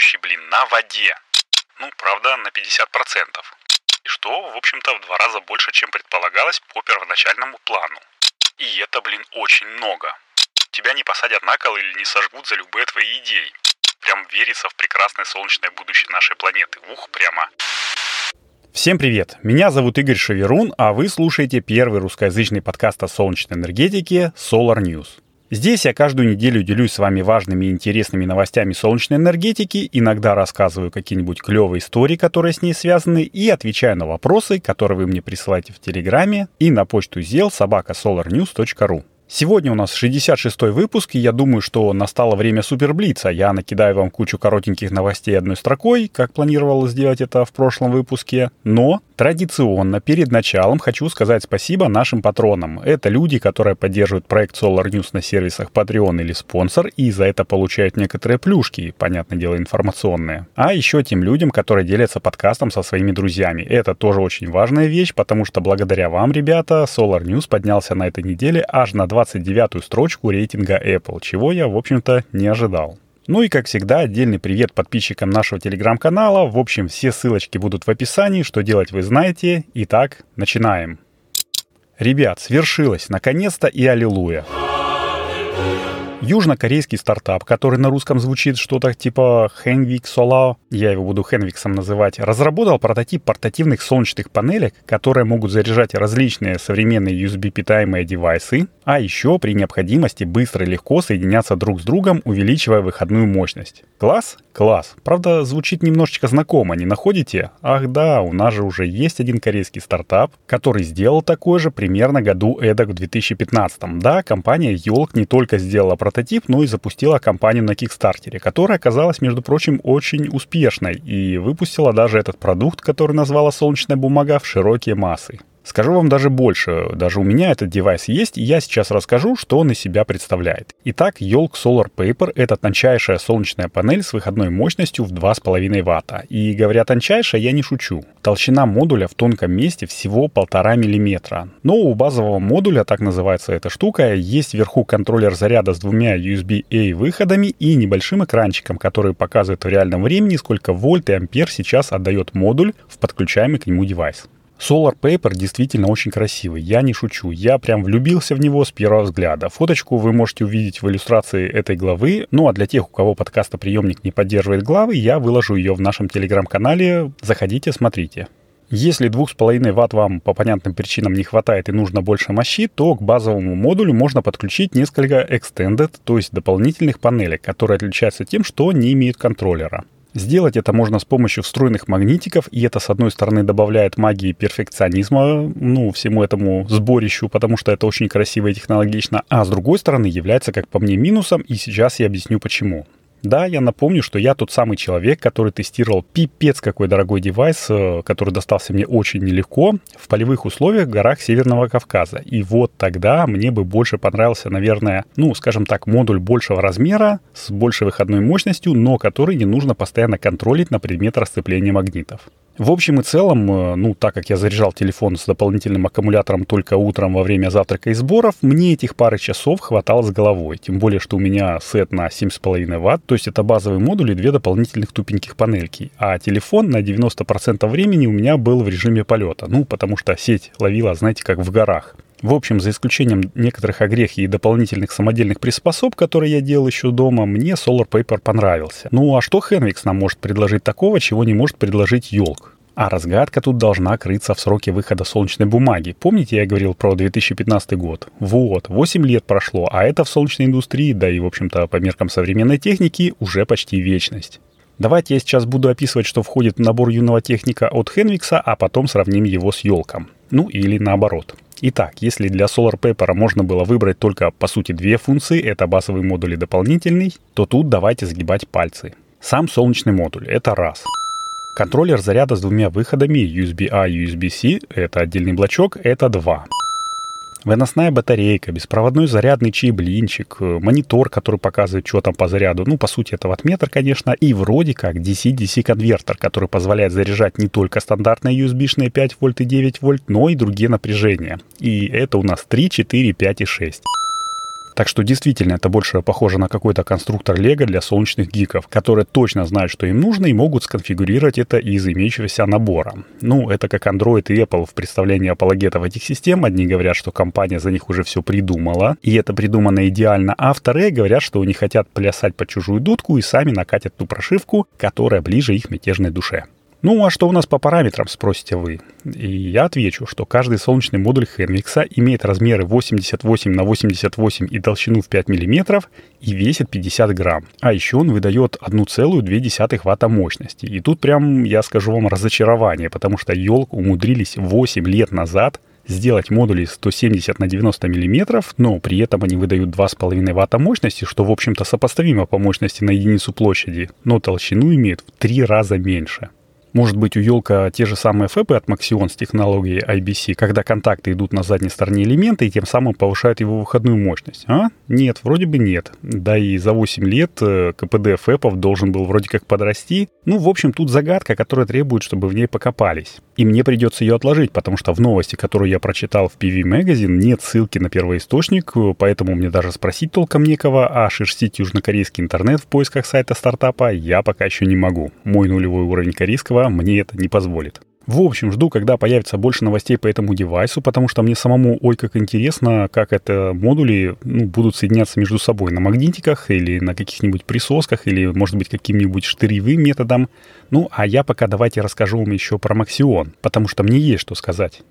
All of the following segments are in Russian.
работающий, блин, на воде. Ну, правда, на 50%. И что, в общем-то, в два раза больше, чем предполагалось по первоначальному плану. И это, блин, очень много. Тебя не посадят на кол или не сожгут за любые твои идеи. Прям верится в прекрасное солнечное будущее нашей планеты. Ух, прямо. Всем привет! Меня зовут Игорь Шаверун, а вы слушаете первый русскоязычный подкаст о солнечной энергетике Solar News. Здесь я каждую неделю делюсь с вами важными и интересными новостями солнечной энергетики, иногда рассказываю какие-нибудь клевые истории, которые с ней связаны, и отвечаю на вопросы, которые вы мне присылаете в Телеграме и на почту zел собака solarnews.ru. Сегодня у нас 66-й выпуск, и я думаю, что настало время суперблица. Я накидаю вам кучу коротеньких новостей одной строкой, как планировал сделать это в прошлом выпуске. Но традиционно перед началом хочу сказать спасибо нашим патронам. Это люди, которые поддерживают проект Solar News на сервисах Patreon или спонсор, и за это получают некоторые плюшки, понятное дело, информационные. А еще тем людям, которые делятся подкастом со своими друзьями. Это тоже очень важная вещь, потому что благодаря вам, ребята, Solar News поднялся на этой неделе аж на 29-ю строчку рейтинга Apple, чего я, в общем-то, не ожидал. Ну и, как всегда, отдельный привет подписчикам нашего телеграм-канала. В общем, все ссылочки будут в описании, что делать вы знаете. Итак, начинаем. Ребят, свершилось, наконец-то и аллилуйя. Южнокорейский стартап, который на русском звучит что-то типа Henvik Solar, я его буду Henviksом называть, разработал прототип портативных солнечных панелек, которые могут заряжать различные современные USB-питаемые девайсы, а еще при необходимости быстро и легко соединяться друг с другом, увеличивая выходную мощность. Класс? Класс. Правда, звучит немножечко знакомо, не находите? Ах да, у нас же уже есть один корейский стартап, который сделал такой же примерно году эдак в 2015. Да, компания Yolk не только сделала прототип, но и запустила компанию на Кикстартере, которая оказалась, между прочим, очень успешной и выпустила даже этот продукт, который назвала «Солнечная бумага» в широкие массы. Скажу вам даже больше, даже у меня этот девайс есть, и я сейчас расскажу, что он из себя представляет. Итак, Yolk Solar Paper — это тончайшая солнечная панель с выходной мощностью в 2,5 Вт. И говоря тончайшая, я не шучу. Толщина модуля в тонком месте всего 1,5 мм. Но у базового модуля, так называется эта штука, есть вверху контроллер заряда с двумя USB-A выходами и небольшим экранчиком, который показывает в реальном времени, сколько вольт и ампер сейчас отдает модуль в подключаемый к нему девайс. Solar Paper действительно очень красивый, я не шучу. Я прям влюбился в него с первого взгляда. Фоточку вы можете увидеть в иллюстрации этой главы. Ну а для тех, у кого подкастоприемник не поддерживает главы, я выложу ее в нашем телеграм-канале. Заходите, смотрите. Если 2,5 Вт вам по понятным причинам не хватает и нужно больше мощи, то к базовому модулю можно подключить несколько extended, то есть дополнительных панелек, которые отличаются тем, что не имеют контроллера. Сделать это можно с помощью встроенных магнитиков, и это, с одной стороны, добавляет магии перфекционизма, ну, всему этому сборищу, потому что это очень красиво и технологично, а с другой стороны, является, как по мне, минусом, и сейчас я объясню почему. Да, я напомню, что я тот самый человек, который тестировал пипец какой дорогой девайс, э, который достался мне очень нелегко в полевых условиях в горах Северного Кавказа. И вот тогда мне бы больше понравился, наверное, ну, скажем так, модуль большего размера с большей выходной мощностью, но который не нужно постоянно контролить на предмет расцепления магнитов. В общем и целом, э, ну, так как я заряжал телефон с дополнительным аккумулятором только утром во время завтрака и сборов, мне этих пары часов хватало с головой. Тем более, что у меня сет на 7,5 Вт, то есть это базовый модуль и две дополнительных тупеньких панельки. А телефон на 90% времени у меня был в режиме полета. Ну, потому что сеть ловила, знаете, как в горах. В общем, за исключением некоторых огрехи и дополнительных самодельных приспособ, которые я делал еще дома, мне Solar Paper понравился. Ну а что Henvix нам может предложить такого, чего не может предложить Йолк? А разгадка тут должна крыться в сроке выхода солнечной бумаги. Помните, я говорил про 2015 год? Вот, 8 лет прошло, а это в солнечной индустрии, да и, в общем-то, по меркам современной техники, уже почти вечность. Давайте я сейчас буду описывать, что входит в набор юного техника от Хенвикса, а потом сравним его с елком. Ну или наоборот. Итак, если для Solar Paper можно было выбрать только, по сути, две функции, это базовый модуль и дополнительный, то тут давайте сгибать пальцы. Сам солнечный модуль – это раз. Контроллер заряда с двумя выходами USB-A и USB-C – это отдельный блочок, это два. Выносная батарейка, беспроводной зарядный чип-блинчик, э, монитор, который показывает, что там по заряду. Ну, по сути, это ватметр, конечно. И вроде как DC-DC конвертер, который позволяет заряжать не только стандартные USB-шные 5 вольт и 9 вольт, но и другие напряжения. И это у нас 3, 4, 5 и 6. Так что действительно это больше похоже на какой-то конструктор Лего для солнечных гиков, которые точно знают, что им нужно и могут сконфигурировать это из имеющегося набора. Ну, это как Android и Apple в представлении апологетов этих систем. Одни говорят, что компания за них уже все придумала, и это придумано идеально, а вторые говорят, что они хотят плясать под чужую дудку и сами накатят ту прошивку, которая ближе их мятежной душе. Ну, а что у нас по параметрам, спросите вы? И я отвечу, что каждый солнечный модуль Хенвикса имеет размеры 88 на 88 и толщину в 5 мм и весит 50 грамм. А еще он выдает 1,2 ватта мощности. И тут прям, я скажу вам, разочарование, потому что елк умудрились 8 лет назад сделать модули 170 на 90 мм, но при этом они выдают 2,5 ватта мощности, что, в общем-то, сопоставимо по мощности на единицу площади, но толщину имеет в 3 раза меньше. Может быть, у елка те же самые фэпы от Maxion с технологией IBC, когда контакты идут на задней стороне элемента и тем самым повышают его выходную мощность? А? Нет, вроде бы нет. Да и за 8 лет э, КПД фэпов должен был вроде как подрасти. Ну, в общем, тут загадка, которая требует, чтобы в ней покопались. И мне придется ее отложить, потому что в новости, которую я прочитал в PV Magazine, нет ссылки на первоисточник, поэтому мне даже спросить толком некого, а шерстить южнокорейский интернет в поисках сайта стартапа я пока еще не могу. Мой нулевой уровень корейского этого мне это не позволит. В общем, жду, когда появится больше новостей по этому девайсу, потому что мне самому, ой, как интересно, как это модули ну, будут соединяться между собой на магнитиках или на каких-нибудь присосках, или, может быть, каким-нибудь штыревым методом. Ну, а я пока давайте расскажу вам еще про Максион, потому что мне есть что сказать.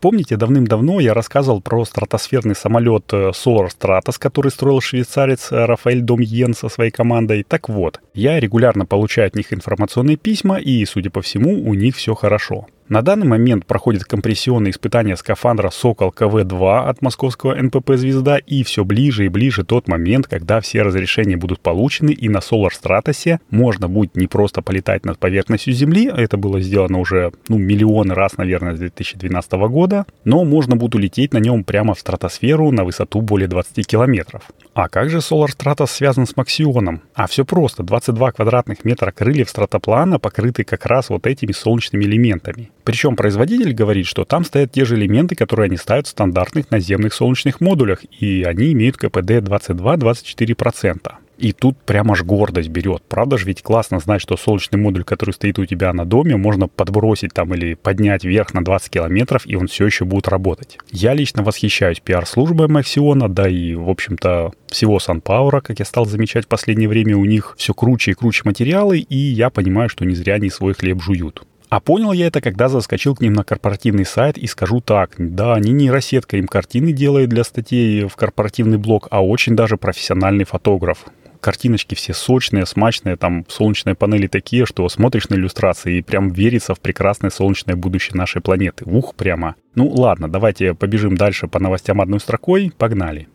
Помните, давным-давно я рассказывал про стратосферный самолет э, Solar Stratos, который строил швейцарец э, Рафаэль Домьен со своей командой? Так вот, я регулярно получаю от них информационные письма, и, судя по всему, у них все хорошо. На данный момент проходит компрессионные испытания скафандра «Сокол КВ-2» от московского НПП «Звезда», и все ближе и ближе тот момент, когда все разрешения будут получены, и на Solar Stratos можно будет не просто полетать над поверхностью Земли, это было сделано уже ну, миллионы раз, наверное, с 2012 года, но можно будет улететь на нем прямо в стратосферу на высоту более 20 километров. А как же Solar Stratos связан с Максионом? А все просто. 22 квадратных метра крыльев стратоплана покрыты как раз вот этими солнечными элементами. Причем производитель говорит, что там стоят те же элементы, которые они ставят в стандартных наземных солнечных модулях, и они имеют КПД 22-24%. И тут прямо аж гордость берет. Правда же ведь классно знать, что солнечный модуль, который стоит у тебя на доме, можно подбросить там или поднять вверх на 20 километров, и он все еще будет работать. Я лично восхищаюсь пиар-службой Максиона, да и, в общем-то, всего SunPower, как я стал замечать в последнее время, у них все круче и круче материалы, и я понимаю, что не зря они свой хлеб жуют. А понял я это, когда заскочил к ним на корпоративный сайт и скажу так, да, они не рассетка им картины делают для статей в корпоративный блог, а очень даже профессиональный фотограф. Картиночки все сочные, смачные, там солнечные панели такие, что смотришь на иллюстрации и прям верится в прекрасное солнечное будущее нашей планеты. Ух, прямо. Ну ладно, давайте побежим дальше по новостям одной строкой. Погнали.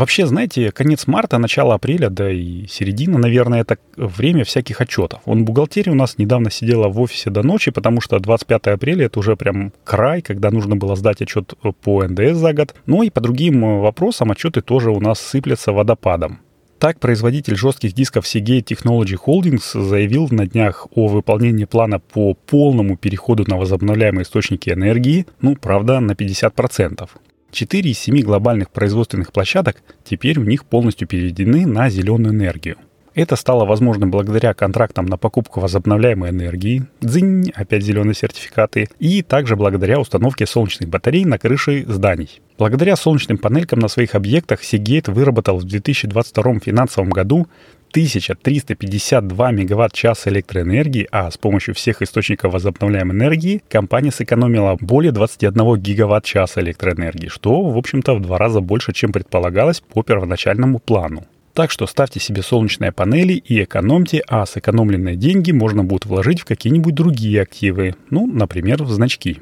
Вообще, знаете, конец марта, начало апреля, да и середина, наверное, это время всяких отчетов. Он бухгалтерия у нас недавно сидела в офисе до ночи, потому что 25 апреля это уже прям край, когда нужно было сдать отчет по НДС за год. Ну и по другим вопросам отчеты тоже у нас сыплятся водопадом. Так, производитель жестких дисков Seagate Technology Holdings заявил на днях о выполнении плана по полному переходу на возобновляемые источники энергии, ну, правда, на 50%. Четыре из семи глобальных производственных площадок теперь у них полностью переведены на зеленую энергию. Это стало возможным благодаря контрактам на покупку возобновляемой энергии, дзынь, опять зеленые сертификаты, и также благодаря установке солнечных батарей на крыше зданий. Благодаря солнечным панелькам на своих объектах Seagate выработал в 2022 финансовом году 1352 мегаватт-часа электроэнергии, а с помощью всех источников возобновляемой энергии компания сэкономила более 21 гигаватт-часа электроэнергии, что, в общем-то, в два раза больше, чем предполагалось по первоначальному плану. Так что ставьте себе солнечные панели и экономьте, а сэкономленные деньги можно будет вложить в какие-нибудь другие активы, ну, например, в значки.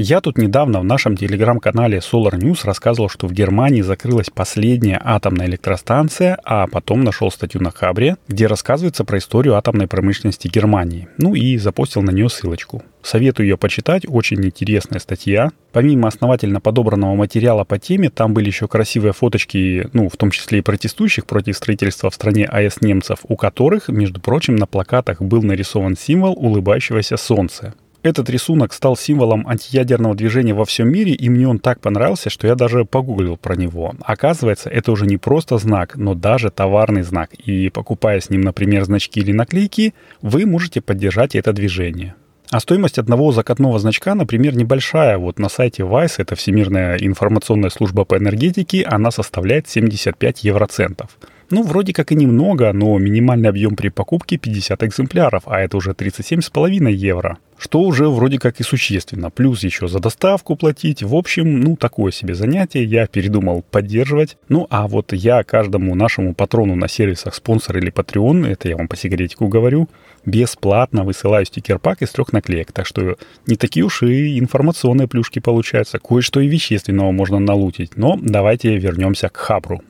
Я тут недавно в нашем телеграм-канале Solar News рассказывал, что в Германии закрылась последняя атомная электростанция, а потом нашел статью на Хабре, где рассказывается про историю атомной промышленности Германии. Ну и запостил на нее ссылочку. Советую ее почитать, очень интересная статья. Помимо основательно подобранного материала по теме, там были еще красивые фоточки, ну, в том числе и протестующих против строительства в стране АЭС немцев, у которых, между прочим, на плакатах был нарисован символ улыбающегося солнца. Этот рисунок стал символом антиядерного движения во всем мире, и мне он так понравился, что я даже погуглил про него. Оказывается, это уже не просто знак, но даже товарный знак. И покупая с ним, например, значки или наклейки, вы можете поддержать это движение. А стоимость одного закатного значка, например, небольшая. Вот на сайте Vice, это Всемирная информационная служба по энергетике, она составляет 75 евроцентов. Ну, вроде как и немного, но минимальный объем при покупке 50 экземпляров, а это уже 37,5 евро. Что уже вроде как и существенно. Плюс еще за доставку платить. В общем, ну, такое себе занятие. Я передумал поддерживать. Ну, а вот я каждому нашему патрону на сервисах спонсор или Patreon, это я вам по секретику говорю, бесплатно высылаю стикер-пак из трех наклеек. Так что не такие уж и информационные плюшки получаются. Кое-что и вещественного можно налутить. Но давайте вернемся к Хабру.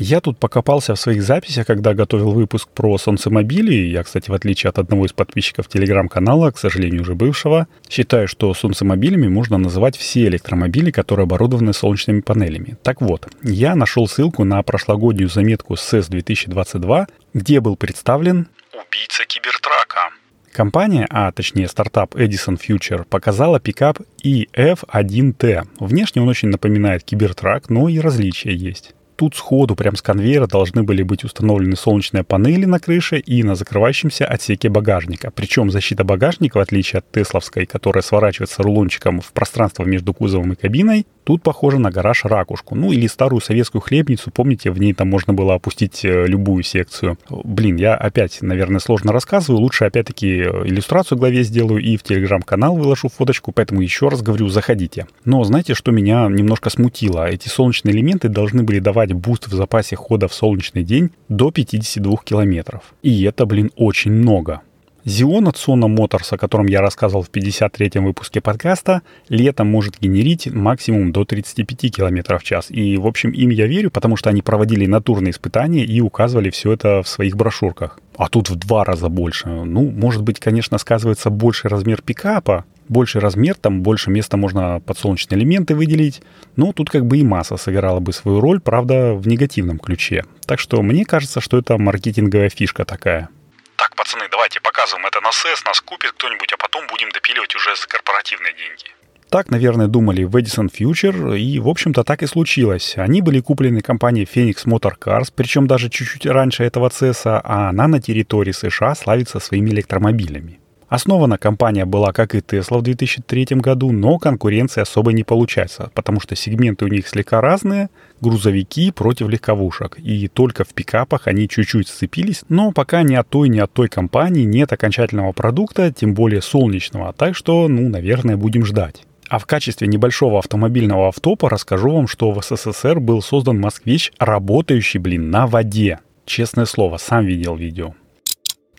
Я тут покопался в своих записях, когда готовил выпуск про солнцемобили. Я, кстати, в отличие от одного из подписчиков телеграм-канала, к сожалению, уже бывшего, считаю, что солнцемобилями можно называть все электромобили, которые оборудованы солнечными панелями. Так вот, я нашел ссылку на прошлогоднюю заметку CES 2022, где был представлен «Убийца кибертрака». Компания, а точнее стартап Edison Future, показала пикап EF1T. Внешне он очень напоминает кибертрак, но и различия есть тут сходу, прям с конвейера, должны были быть установлены солнечные панели на крыше и на закрывающемся отсеке багажника. Причем защита багажника, в отличие от тесловской, которая сворачивается рулончиком в пространство между кузовом и кабиной, тут похоже на гараж-ракушку. Ну или старую советскую хлебницу, помните, в ней там можно было опустить э, любую секцию. Блин, я опять, наверное, сложно рассказываю. Лучше опять-таки иллюстрацией главы сделаю и в телеграм-канал выложу фоточку, поэтому еще раз говорю, заходите. Но знаете, что меня немножко смутило? Эти солнечные элементы должны были давать давать буст в запасе хода в солнечный день до 52 километров. И это, блин, очень много. Sion от Sono Motors, о котором я рассказывал в 53-м выпуске подкаста, летом может генерить максимум до 35 км в час. И, в общем, им я верю, потому что они проводили натурные испытания и указывали все это в своих брошюрках. А тут в два раза больше. Ну, может быть, конечно, сказывается больший размер пикапа, больше размер, там больше места можно под солнечные элементы выделить. Но тут как бы и масса сыграла бы свою роль, правда, в негативном ключе. Так что мне кажется, что это маркетинговая фишка такая. Так, пацаны, давайте показываем это на СЭС, нас купит кто-нибудь, а потом будем допиливать уже за корпоративные деньги. Так, наверное, думали в Edison Future, и, в общем-то, так и случилось. Они были куплены компанией Phoenix Motor Cars, причем даже чуть-чуть раньше этого CES, а она на территории США славится своими электромобилями. Основана компания была, как и Tesla в 2003 году, но конкуренции особо не получается, потому что сегменты у них слегка разные, грузовики против легковушек, и только в пикапах они чуть-чуть сцепились, но пока ни от той, ни от той компании нет окончательного продукта, тем более солнечного, так что, ну, наверное, будем ждать. А в качестве небольшого автомобильного автопа расскажу вам, что в СССР был создан москвич, работающий, блин, на воде. Честное слово, сам видел видео.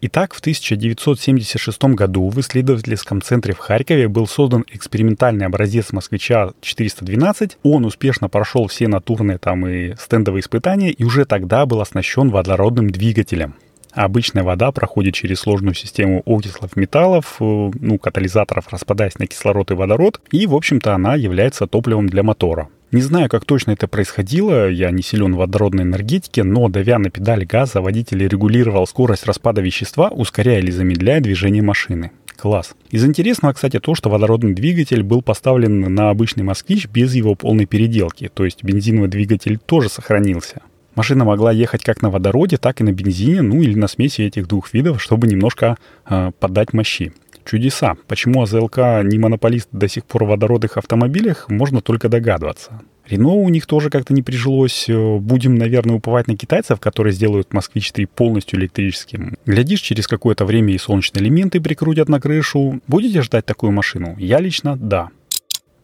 Итак, в 1976 году в исследовательском центре в Харькове был создан экспериментальный образец «Москвича-412». Он успешно прошел все натурные там и стендовые испытания и уже тогда был оснащен водородным двигателем. Обычная вода проходит через сложную систему окислов металлов, э, ну, катализаторов, распадаясь на кислород и водород, и, в общем-то, она является топливом для мотора. Не знаю, как точно это происходило, я не силен в водородной энергетике, но давя на педаль газа, водитель регулировал скорость распада вещества, ускоряя или замедляя движение машины. Класс. Из интересного, кстати, то, что водородный двигатель был поставлен на обычный москвич без его полной переделки, то есть бензиновый двигатель тоже сохранился. Машина могла ехать как на водороде, так и на бензине, ну или на смеси этих двух видов, чтобы немножко э, поддать мощи. Чудеса. Почему АЗЛК не монополист до сих пор в водородных автомобилях, можно только догадываться. Рено у них тоже как-то не прижилось. Э, будем, наверное, уповать на китайцев, которые сделают Москвич-3 полностью электрическим. Глядишь, через какое-то время и солнечные элементы прикрутят на крышу. Будете ждать такую машину? Я лично да.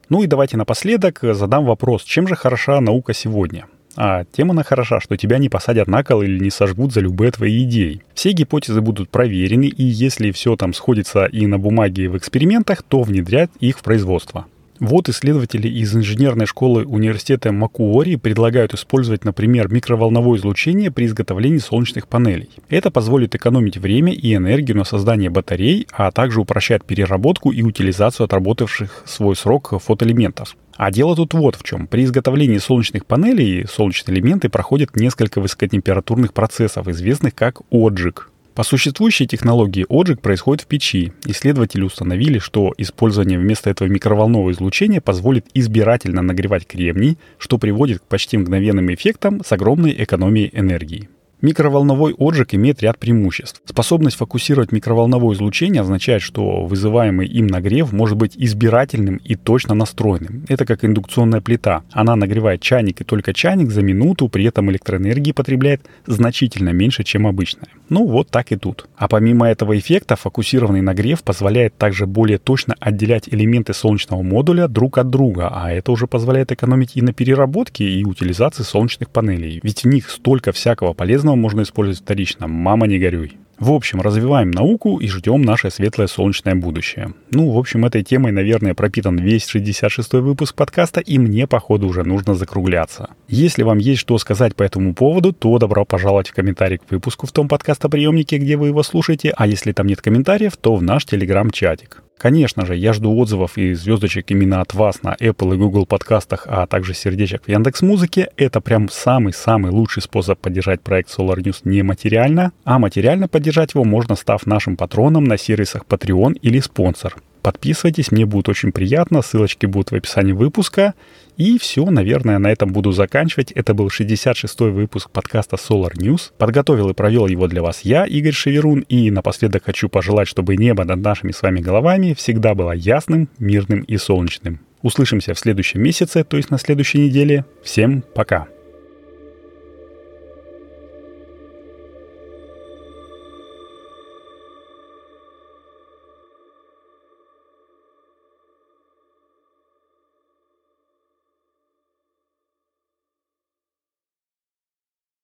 Ну и давайте напоследок задам вопрос, чем же хороша наука сегодня? А тем она хороша, что тебя не посадят на кол или не сожгут за любые твои идеи. Все гипотезы будут проверены, и если все там сходится и на бумаге, и в экспериментах, то внедрять их в производство. Вот исследователи из инженерной школы университета Макуори предлагают использовать, например, микроволновое излучение при изготовлении солнечных панелей. Это позволит экономить время и энергию на создание батарей, а также упрощает переработку и утилизацию отработавших свой срок фотоэлементов. А дело тут вот в чем. При изготовлении солнечных панелей солнечные элементы проходят несколько высокотемпературных процессов, известных как отжиг. По существующей технологии отжиг происходит в печи. Исследователи установили, что использование вместо этого микроволнового излучения позволит избирательно нагревать кремний, что приводит к почти мгновенным эффектам с огромной экономией энергии. Микроволновой отжиг имеет ряд преимуществ. Способность фокусировать микроволновое излучение означает, что вызываемый им нагрев может быть избирательным и точно настроенным. Это как индукционная плита. Она нагревает чайник и только чайник за минуту, при этом электроэнергии потребляет значительно меньше, чем обычная. Ну вот так и тут. А помимо этого эффекта, фокусированный нагрев позволяет также более точно отделять элементы солнечного модуля друг от друга, а это уже позволяет экономить и на переработке, и утилизации солнечных панелей. Ведь в них столько всякого полезного можно использовать вторично. Мама, не горюй. В общем, развиваем науку и ждем наше светлое солнечное будущее. Ну, в общем, этой темой, наверное, пропитан весь 66-й выпуск подкаста, и мне, походу, уже нужно закругляться. Если вам есть что сказать по этому поводу, то добро пожаловать в комментарий к выпуску в том подкастоприемнике, где вы его слушаете, а если там нет комментариев, то в наш телеграм-чатик. Конечно же, я жду отзывов и звездочек именно от вас на Apple и Google подкастах, а также сердечек в Яндекс Музыке. Это прям самый-самый лучший способ поддержать проект Solar News не материально, а материально поддержать его можно, став нашим патроном на сервисах Patreon или спонсор. Подписывайтесь, мне будет очень приятно, ссылочки будут в описании выпуска. И все, наверное, на этом буду заканчивать. Это был 66-й выпуск подкаста Solar News. Подготовил и провел его для вас я, Игорь Шеверун. И напоследок хочу пожелать, чтобы небо над нашими с вами головами всегда было ясным, мирным и солнечным. Услышимся в следующем месяце, то есть на следующей неделе. Всем пока!